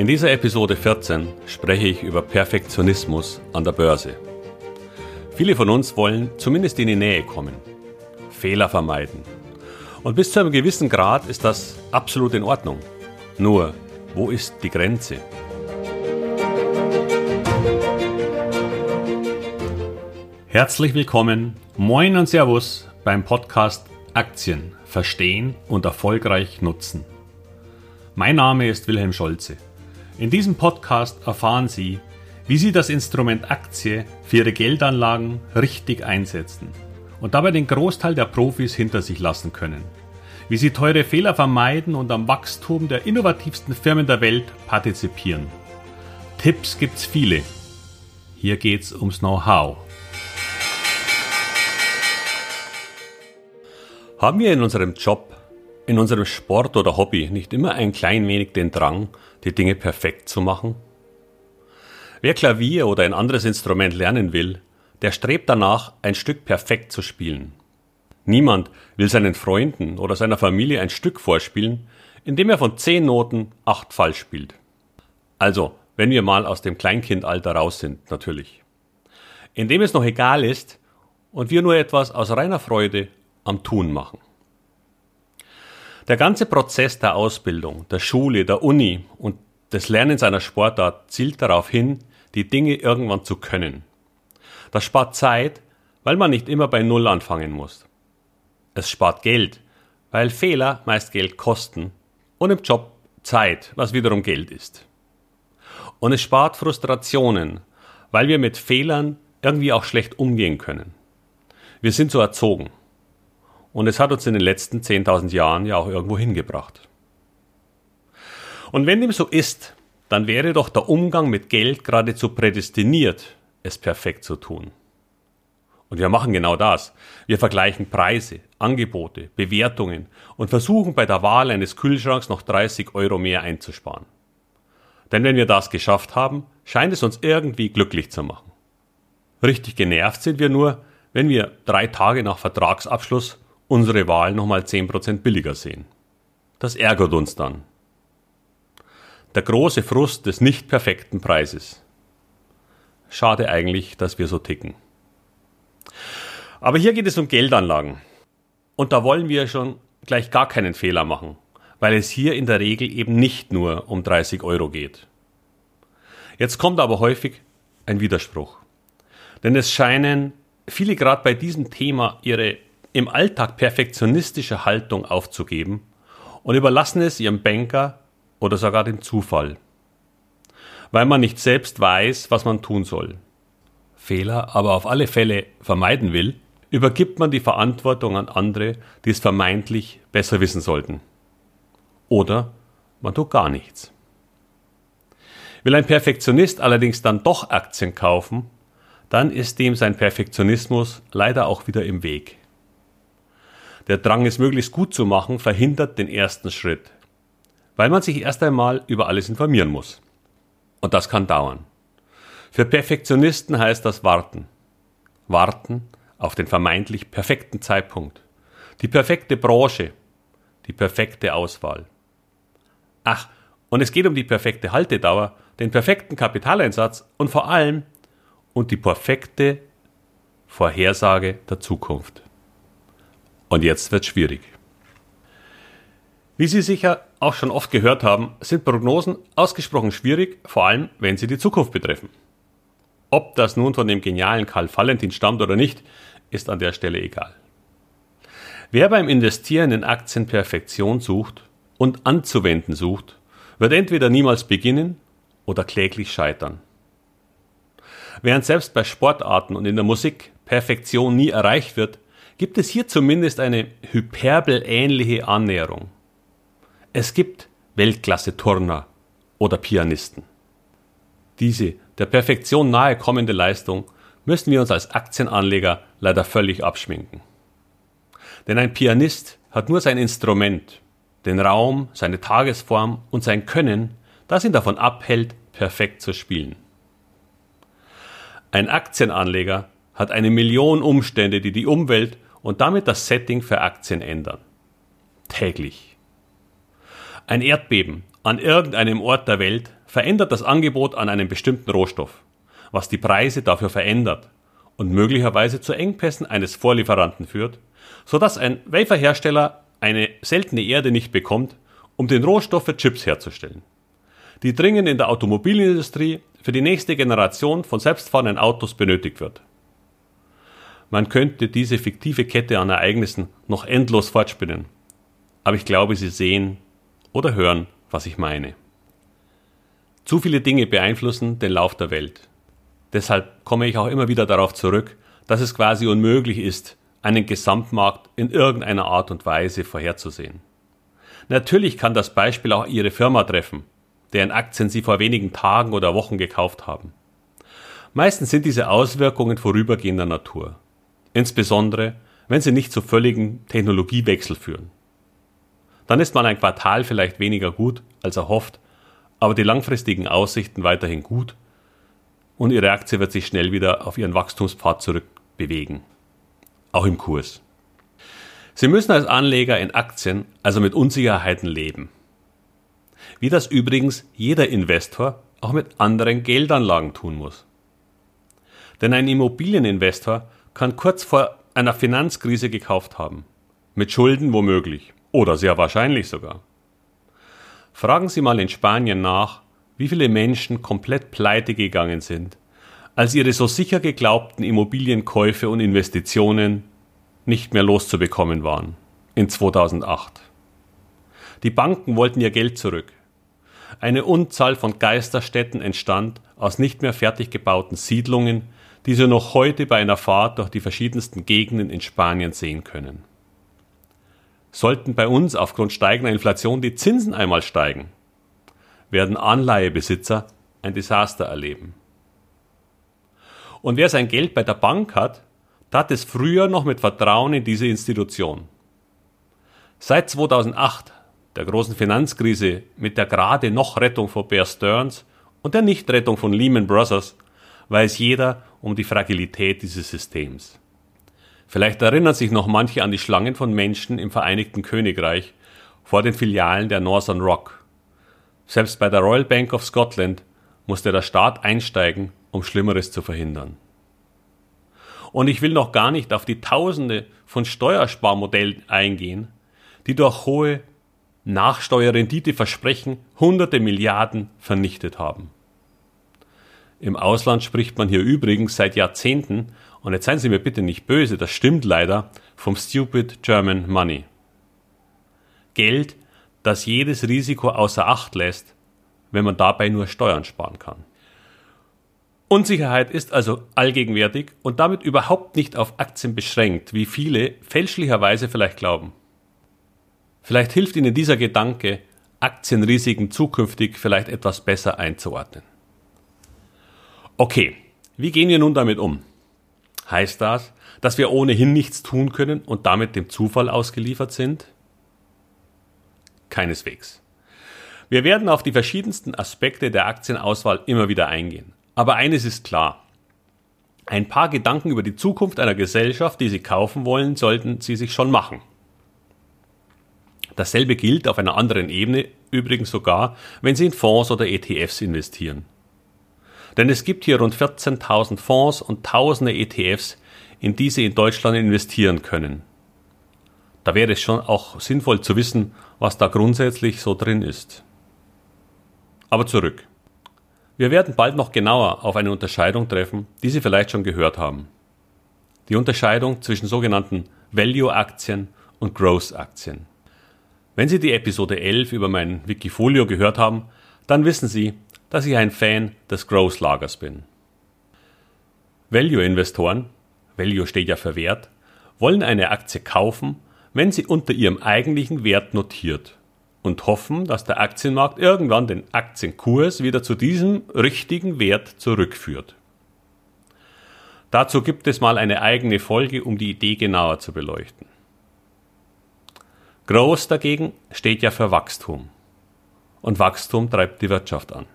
In dieser Episode 14 spreche ich über Perfektionismus an der Börse. Viele von uns wollen zumindest in die Nähe kommen, Fehler vermeiden. Und bis zu einem gewissen Grad ist das absolut in Ordnung. Nur, wo ist die Grenze? Herzlich willkommen, moin und Servus beim Podcast Aktien verstehen und erfolgreich nutzen. Mein Name ist Wilhelm Scholze. In diesem Podcast erfahren Sie, wie Sie das Instrument Aktie für Ihre Geldanlagen richtig einsetzen und dabei den Großteil der Profis hinter sich lassen können. Wie Sie teure Fehler vermeiden und am Wachstum der innovativsten Firmen der Welt partizipieren. Tipps gibt's viele. Hier geht's ums Know-how. Haben wir in unserem Job, in unserem Sport oder Hobby nicht immer ein klein wenig den Drang, die Dinge perfekt zu machen? Wer Klavier oder ein anderes Instrument lernen will, der strebt danach, ein Stück perfekt zu spielen. Niemand will seinen Freunden oder seiner Familie ein Stück vorspielen, indem er von zehn Noten acht falsch spielt. Also, wenn wir mal aus dem Kleinkindalter raus sind, natürlich. Indem es noch egal ist und wir nur etwas aus reiner Freude am Tun machen. Der ganze Prozess der Ausbildung, der Schule, der Uni und des Lernens einer Sportart zielt darauf hin, die Dinge irgendwann zu können. Das spart Zeit, weil man nicht immer bei Null anfangen muss. Es spart Geld, weil Fehler meist Geld kosten und im Job Zeit, was wiederum Geld ist. Und es spart Frustrationen, weil wir mit Fehlern irgendwie auch schlecht umgehen können. Wir sind so erzogen. Und es hat uns in den letzten 10.000 Jahren ja auch irgendwo hingebracht. Und wenn dem so ist, dann wäre doch der Umgang mit Geld geradezu prädestiniert, es perfekt zu tun. Und wir machen genau das. Wir vergleichen Preise, Angebote, Bewertungen und versuchen bei der Wahl eines Kühlschranks noch 30 Euro mehr einzusparen. Denn wenn wir das geschafft haben, scheint es uns irgendwie glücklich zu machen. Richtig genervt sind wir nur, wenn wir drei Tage nach Vertragsabschluss unsere Wahl nochmal 10% billiger sehen. Das ärgert uns dann. Der große Frust des nicht perfekten Preises. Schade eigentlich, dass wir so ticken. Aber hier geht es um Geldanlagen. Und da wollen wir schon gleich gar keinen Fehler machen, weil es hier in der Regel eben nicht nur um 30 Euro geht. Jetzt kommt aber häufig ein Widerspruch. Denn es scheinen viele gerade bei diesem Thema ihre im Alltag perfektionistische Haltung aufzugeben und überlassen es ihrem Banker oder sogar dem Zufall, weil man nicht selbst weiß, was man tun soll. Fehler aber auf alle Fälle vermeiden will, übergibt man die Verantwortung an andere, die es vermeintlich besser wissen sollten. Oder man tut gar nichts. Will ein Perfektionist allerdings dann doch Aktien kaufen, dann ist dem sein Perfektionismus leider auch wieder im Weg. Der Drang, es möglichst gut zu machen, verhindert den ersten Schritt, weil man sich erst einmal über alles informieren muss. Und das kann dauern. Für Perfektionisten heißt das warten. Warten auf den vermeintlich perfekten Zeitpunkt, die perfekte Branche, die perfekte Auswahl. Ach, und es geht um die perfekte Haltedauer, den perfekten Kapitaleinsatz und vor allem um die perfekte Vorhersage der Zukunft. Und jetzt wird schwierig. Wie Sie sicher auch schon oft gehört haben, sind Prognosen ausgesprochen schwierig, vor allem wenn sie die Zukunft betreffen. Ob das nun von dem genialen Karl Valentin stammt oder nicht, ist an der Stelle egal. Wer beim Investieren in Aktien Perfektion sucht und anzuwenden sucht, wird entweder niemals beginnen oder kläglich scheitern. Während selbst bei Sportarten und in der Musik Perfektion nie erreicht wird, gibt es hier zumindest eine hyperbelähnliche Annäherung. Es gibt Weltklasse-Turner oder Pianisten. Diese der Perfektion nahe kommende Leistung müssen wir uns als Aktienanleger leider völlig abschminken. Denn ein Pianist hat nur sein Instrument, den Raum, seine Tagesform und sein Können, das ihn davon abhält, perfekt zu spielen. Ein Aktienanleger hat eine Million Umstände, die die Umwelt und damit das Setting für Aktien ändern. Täglich. Ein Erdbeben an irgendeinem Ort der Welt verändert das Angebot an einem bestimmten Rohstoff, was die Preise dafür verändert und möglicherweise zu Engpässen eines Vorlieferanten führt, sodass ein Waferhersteller eine seltene Erde nicht bekommt, um den Rohstoff für Chips herzustellen, die dringend in der Automobilindustrie für die nächste Generation von selbstfahrenden Autos benötigt wird. Man könnte diese fiktive Kette an Ereignissen noch endlos fortspinnen, aber ich glaube, Sie sehen oder hören, was ich meine. Zu viele Dinge beeinflussen den Lauf der Welt. Deshalb komme ich auch immer wieder darauf zurück, dass es quasi unmöglich ist, einen Gesamtmarkt in irgendeiner Art und Weise vorherzusehen. Natürlich kann das Beispiel auch Ihre Firma treffen, deren Aktien Sie vor wenigen Tagen oder Wochen gekauft haben. Meistens sind diese Auswirkungen vorübergehender Natur, insbesondere wenn sie nicht zu völligen Technologiewechsel führen. Dann ist mal ein Quartal vielleicht weniger gut als erhofft, aber die langfristigen Aussichten weiterhin gut und Ihre Aktie wird sich schnell wieder auf ihren Wachstumspfad zurückbewegen. Auch im Kurs. Sie müssen als Anleger in Aktien also mit Unsicherheiten leben. Wie das übrigens jeder Investor auch mit anderen Geldanlagen tun muss. Denn ein Immobilieninvestor kann kurz vor einer Finanzkrise gekauft haben. Mit Schulden womöglich. Oder sehr wahrscheinlich sogar. Fragen Sie mal in Spanien nach, wie viele Menschen komplett pleite gegangen sind, als ihre so sicher geglaubten Immobilienkäufe und Investitionen nicht mehr loszubekommen waren in 2008. Die Banken wollten ihr Geld zurück. Eine Unzahl von Geisterstädten entstand aus nicht mehr fertig gebauten Siedlungen, die Sie noch heute bei einer Fahrt durch die verschiedensten Gegenden in Spanien sehen können. Sollten bei uns aufgrund steigender Inflation die Zinsen einmal steigen, werden Anleihebesitzer ein Desaster erleben. Und wer sein Geld bei der Bank hat, tat es früher noch mit Vertrauen in diese Institution. Seit 2008, der großen Finanzkrise mit der gerade noch Rettung von Bear Stearns und der Nichtrettung von Lehman Brothers, weiß jeder um die Fragilität dieses Systems. Vielleicht erinnern sich noch manche an die Schlangen von Menschen im Vereinigten Königreich vor den Filialen der Northern Rock. Selbst bei der Royal Bank of Scotland musste der Staat einsteigen, um Schlimmeres zu verhindern. Und ich will noch gar nicht auf die Tausende von Steuersparmodellen eingehen, die durch hohe Nachsteuerrenditeversprechen hunderte Milliarden vernichtet haben. Im Ausland spricht man hier übrigens seit Jahrzehnten, und jetzt seien Sie mir bitte nicht böse, das stimmt leider, vom Stupid German Money. Geld, das jedes Risiko außer Acht lässt, wenn man dabei nur Steuern sparen kann. Unsicherheit ist also allgegenwärtig und damit überhaupt nicht auf Aktien beschränkt, wie viele fälschlicherweise vielleicht glauben. Vielleicht hilft Ihnen dieser Gedanke, Aktienrisiken zukünftig vielleicht etwas besser einzuordnen. Okay, wie gehen wir nun damit um? Heißt das, dass wir ohnehin nichts tun können und damit dem Zufall ausgeliefert sind? Keineswegs. Wir werden auf die verschiedensten Aspekte der Aktienauswahl immer wieder eingehen. Aber eines ist klar. Ein paar Gedanken über die Zukunft einer Gesellschaft, die Sie kaufen wollen, sollten Sie sich schon machen. Dasselbe gilt auf einer anderen Ebene übrigens sogar, wenn Sie in Fonds oder ETFs investieren. Denn es gibt hier rund 14.000 Fonds und tausende ETFs, in die Sie in Deutschland investieren können. Da wäre es schon auch sinnvoll zu wissen, was da grundsätzlich so drin ist. Aber zurück. Wir werden bald noch genauer auf eine Unterscheidung treffen, die Sie vielleicht schon gehört haben. Die Unterscheidung zwischen sogenannten Value-Aktien und Growth-Aktien. Wenn Sie die Episode 11 über mein Wikifolio gehört haben, dann wissen Sie, dass ich ein Fan des Growth-Lagers bin. Value-Investoren, Value steht ja für Wert, wollen eine Aktie kaufen, wenn sie unter ihrem eigentlichen Wert notiert und hoffen, dass der Aktienmarkt irgendwann den Aktienkurs wieder zu diesem richtigen Wert zurückführt. Dazu gibt es mal eine eigene Folge, um die Idee genauer zu beleuchten. Groß dagegen steht ja für Wachstum. Und Wachstum treibt die Wirtschaft an.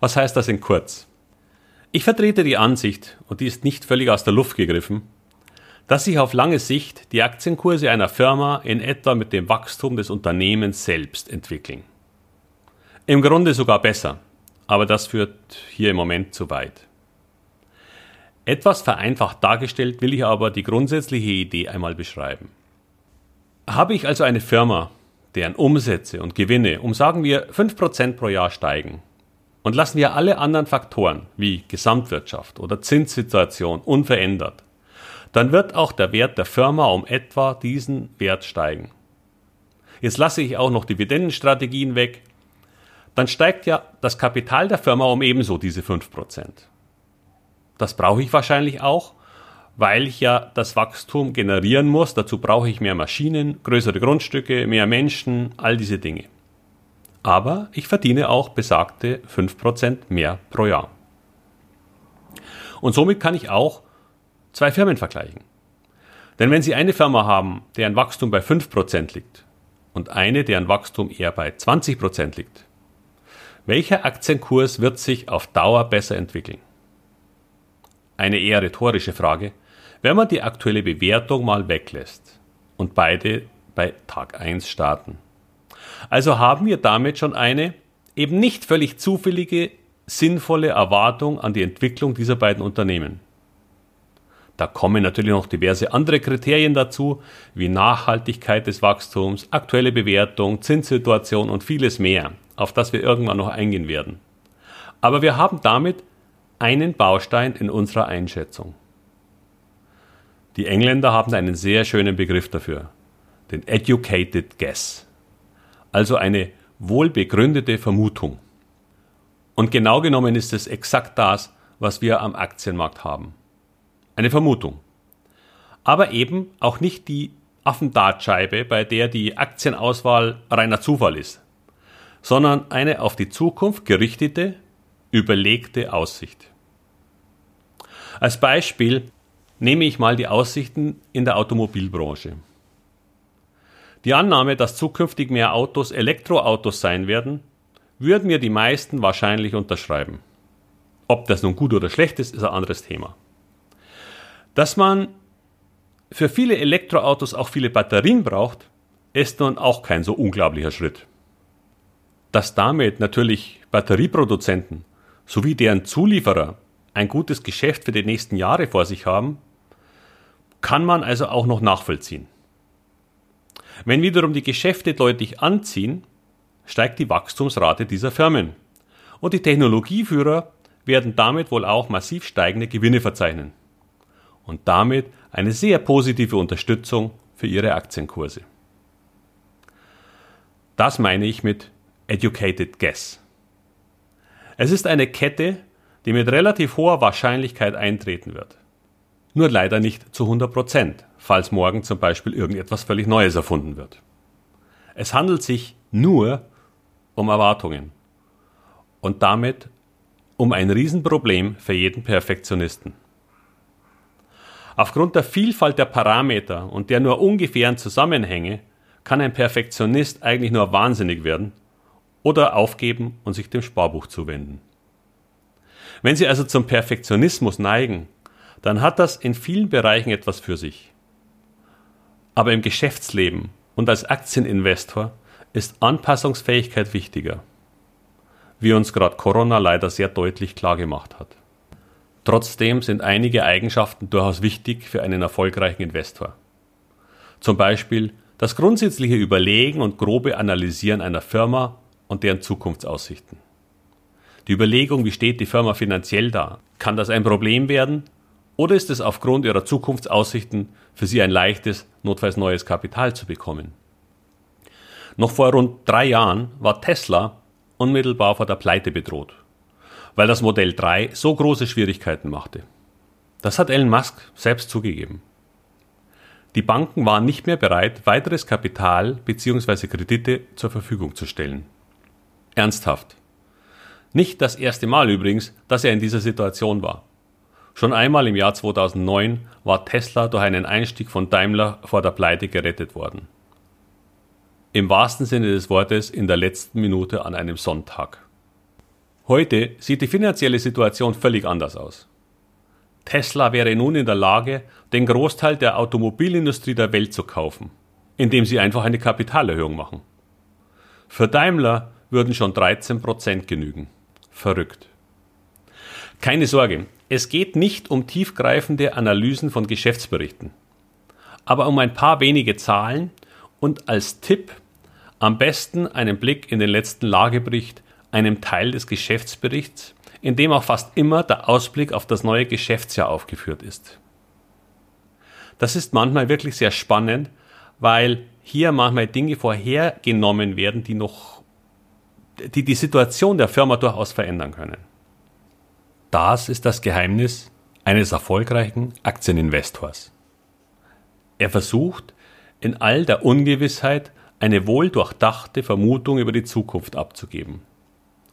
Was heißt das in kurz? Ich vertrete die Ansicht, und die ist nicht völlig aus der Luft gegriffen, dass sich auf lange Sicht die Aktienkurse einer Firma in etwa mit dem Wachstum des Unternehmens selbst entwickeln. Im Grunde sogar besser, aber das führt hier im Moment zu weit. Etwas vereinfacht dargestellt will ich aber die grundsätzliche Idee einmal beschreiben. Habe ich also eine Firma, deren Umsätze und Gewinne um sagen wir 5% pro Jahr steigen und lassen wir alle anderen Faktoren wie Gesamtwirtschaft oder Zinssituation unverändert, dann wird auch der Wert der Firma um etwa diesen Wert steigen. Jetzt lasse ich auch noch Dividendenstrategien weg, dann steigt ja das Kapital der Firma um ebenso diese 5%. Das brauche ich wahrscheinlich auch, weil ich ja das Wachstum generieren muss. Dazu brauche ich mehr Maschinen, größere Grundstücke, mehr Menschen, all diese Dinge. Aber ich verdiene auch besagte 5% mehr pro Jahr. Und somit kann ich auch zwei Firmen vergleichen. Denn wenn Sie eine Firma haben, deren Wachstum bei 5% liegt und eine, deren Wachstum eher bei 20% liegt, welcher Aktienkurs wird sich auf Dauer besser entwickeln? Eine eher rhetorische Frage, wenn man die aktuelle Bewertung mal weglässt und beide bei Tag 1 starten. Also haben wir damit schon eine eben nicht völlig zufällige, sinnvolle Erwartung an die Entwicklung dieser beiden Unternehmen. Da kommen natürlich noch diverse andere Kriterien dazu, wie Nachhaltigkeit des Wachstums, aktuelle Bewertung, Zinssituation und vieles mehr, auf das wir irgendwann noch eingehen werden. Aber wir haben damit einen Baustein in unserer Einschätzung. Die Engländer haben einen sehr schönen Begriff dafür, den Educated Guess, also eine wohlbegründete Vermutung. Und genau genommen ist es exakt das, was wir am Aktienmarkt haben. Eine Vermutung. Aber eben auch nicht die Affendartscheibe, bei der die Aktienauswahl reiner Zufall ist, sondern eine auf die Zukunft gerichtete, überlegte Aussicht. Als Beispiel nehme ich mal die Aussichten in der Automobilbranche. Die Annahme, dass zukünftig mehr Autos Elektroautos sein werden, würden mir die meisten wahrscheinlich unterschreiben. Ob das nun gut oder schlecht ist, ist ein anderes Thema. Dass man für viele Elektroautos auch viele Batterien braucht, ist nun auch kein so unglaublicher Schritt. Dass damit natürlich Batterieproduzenten sowie deren Zulieferer ein gutes Geschäft für die nächsten Jahre vor sich haben, kann man also auch noch nachvollziehen. Wenn wiederum die Geschäfte deutlich anziehen, steigt die Wachstumsrate dieser Firmen. Und die Technologieführer werden damit wohl auch massiv steigende Gewinne verzeichnen. Und damit eine sehr positive Unterstützung für ihre Aktienkurse. Das meine ich mit Educated Guess. Es ist eine Kette, die mit relativ hoher Wahrscheinlichkeit eintreten wird. Nur leider nicht zu 100 Prozent, falls morgen zum Beispiel irgendetwas völlig Neues erfunden wird. Es handelt sich nur um Erwartungen und damit um ein Riesenproblem für jeden Perfektionisten. Aufgrund der Vielfalt der Parameter und der nur ungefähren Zusammenhänge kann ein Perfektionist eigentlich nur wahnsinnig werden oder aufgeben und sich dem Sparbuch zuwenden. Wenn Sie also zum Perfektionismus neigen, dann hat das in vielen Bereichen etwas für sich. Aber im Geschäftsleben und als Aktieninvestor ist Anpassungsfähigkeit wichtiger, wie uns gerade Corona leider sehr deutlich klargemacht hat. Trotzdem sind einige Eigenschaften durchaus wichtig für einen erfolgreichen Investor. Zum Beispiel das grundsätzliche Überlegen und grobe Analysieren einer Firma und deren Zukunftsaussichten. Die Überlegung, wie steht die Firma finanziell da? Kann das ein Problem werden? Oder ist es aufgrund ihrer Zukunftsaussichten für sie ein leichtes, notfalls neues Kapital zu bekommen? Noch vor rund drei Jahren war Tesla unmittelbar vor der Pleite bedroht, weil das Modell 3 so große Schwierigkeiten machte. Das hat Elon Musk selbst zugegeben. Die Banken waren nicht mehr bereit, weiteres Kapital bzw. Kredite zur Verfügung zu stellen. Ernsthaft. Nicht das erste Mal übrigens, dass er in dieser Situation war. Schon einmal im Jahr 2009 war Tesla durch einen Einstieg von Daimler vor der Pleite gerettet worden. Im wahrsten Sinne des Wortes in der letzten Minute an einem Sonntag. Heute sieht die finanzielle Situation völlig anders aus. Tesla wäre nun in der Lage, den Großteil der Automobilindustrie der Welt zu kaufen, indem sie einfach eine Kapitalerhöhung machen. Für Daimler würden schon 13% genügen. Verrückt. Keine Sorge, es geht nicht um tiefgreifende Analysen von Geschäftsberichten, aber um ein paar wenige Zahlen und als Tipp am besten einen Blick in den letzten Lagebericht, einem Teil des Geschäftsberichts, in dem auch fast immer der Ausblick auf das neue Geschäftsjahr aufgeführt ist. Das ist manchmal wirklich sehr spannend, weil hier manchmal Dinge vorhergenommen werden, die noch die die Situation der Firma durchaus verändern können. Das ist das Geheimnis eines erfolgreichen Aktieninvestors. Er versucht, in all der Ungewissheit eine wohldurchdachte Vermutung über die Zukunft abzugeben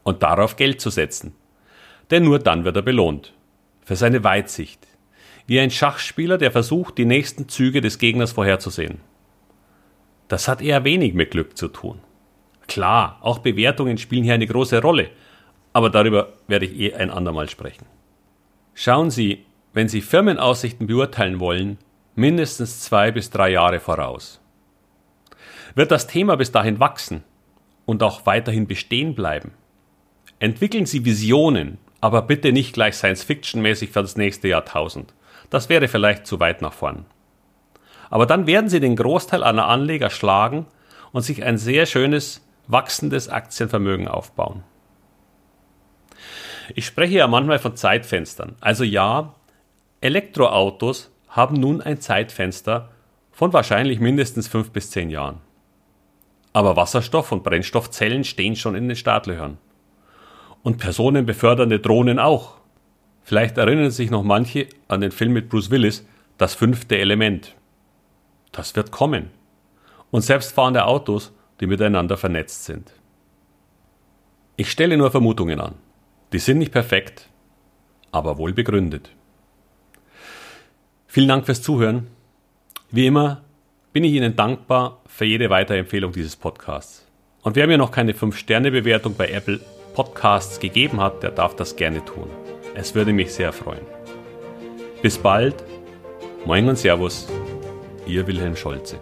und darauf Geld zu setzen. Denn nur dann wird er belohnt. Für seine Weitsicht. Wie ein Schachspieler, der versucht, die nächsten Züge des Gegners vorherzusehen. Das hat eher wenig mit Glück zu tun. Klar, auch Bewertungen spielen hier eine große Rolle, aber darüber werde ich eh ein andermal sprechen. Schauen Sie, wenn Sie Firmenaussichten beurteilen wollen, mindestens zwei bis drei Jahre voraus. Wird das Thema bis dahin wachsen und auch weiterhin bestehen bleiben? Entwickeln Sie Visionen, aber bitte nicht gleich Science-Fiction-mäßig für das nächste Jahrtausend. Das wäre vielleicht zu weit nach vorn. Aber dann werden Sie den Großteil aller Anleger schlagen und sich ein sehr schönes, wachsendes Aktienvermögen aufbauen. Ich spreche ja manchmal von Zeitfenstern. Also ja, Elektroautos haben nun ein Zeitfenster von wahrscheinlich mindestens fünf bis zehn Jahren. Aber Wasserstoff- und Brennstoffzellen stehen schon in den Startlöchern. Und personenbefördernde Drohnen auch. Vielleicht erinnern sich noch manche an den Film mit Bruce Willis, Das fünfte Element. Das wird kommen. Und selbstfahrende Autos, die miteinander vernetzt sind. Ich stelle nur Vermutungen an. Die sind nicht perfekt, aber wohl begründet. Vielen Dank fürs Zuhören. Wie immer bin ich Ihnen dankbar für jede Weiterempfehlung dieses Podcasts. Und wer mir noch keine 5-Sterne-Bewertung bei Apple Podcasts gegeben hat, der darf das gerne tun. Es würde mich sehr freuen. Bis bald. Moin und Servus. Ihr Wilhelm Scholze.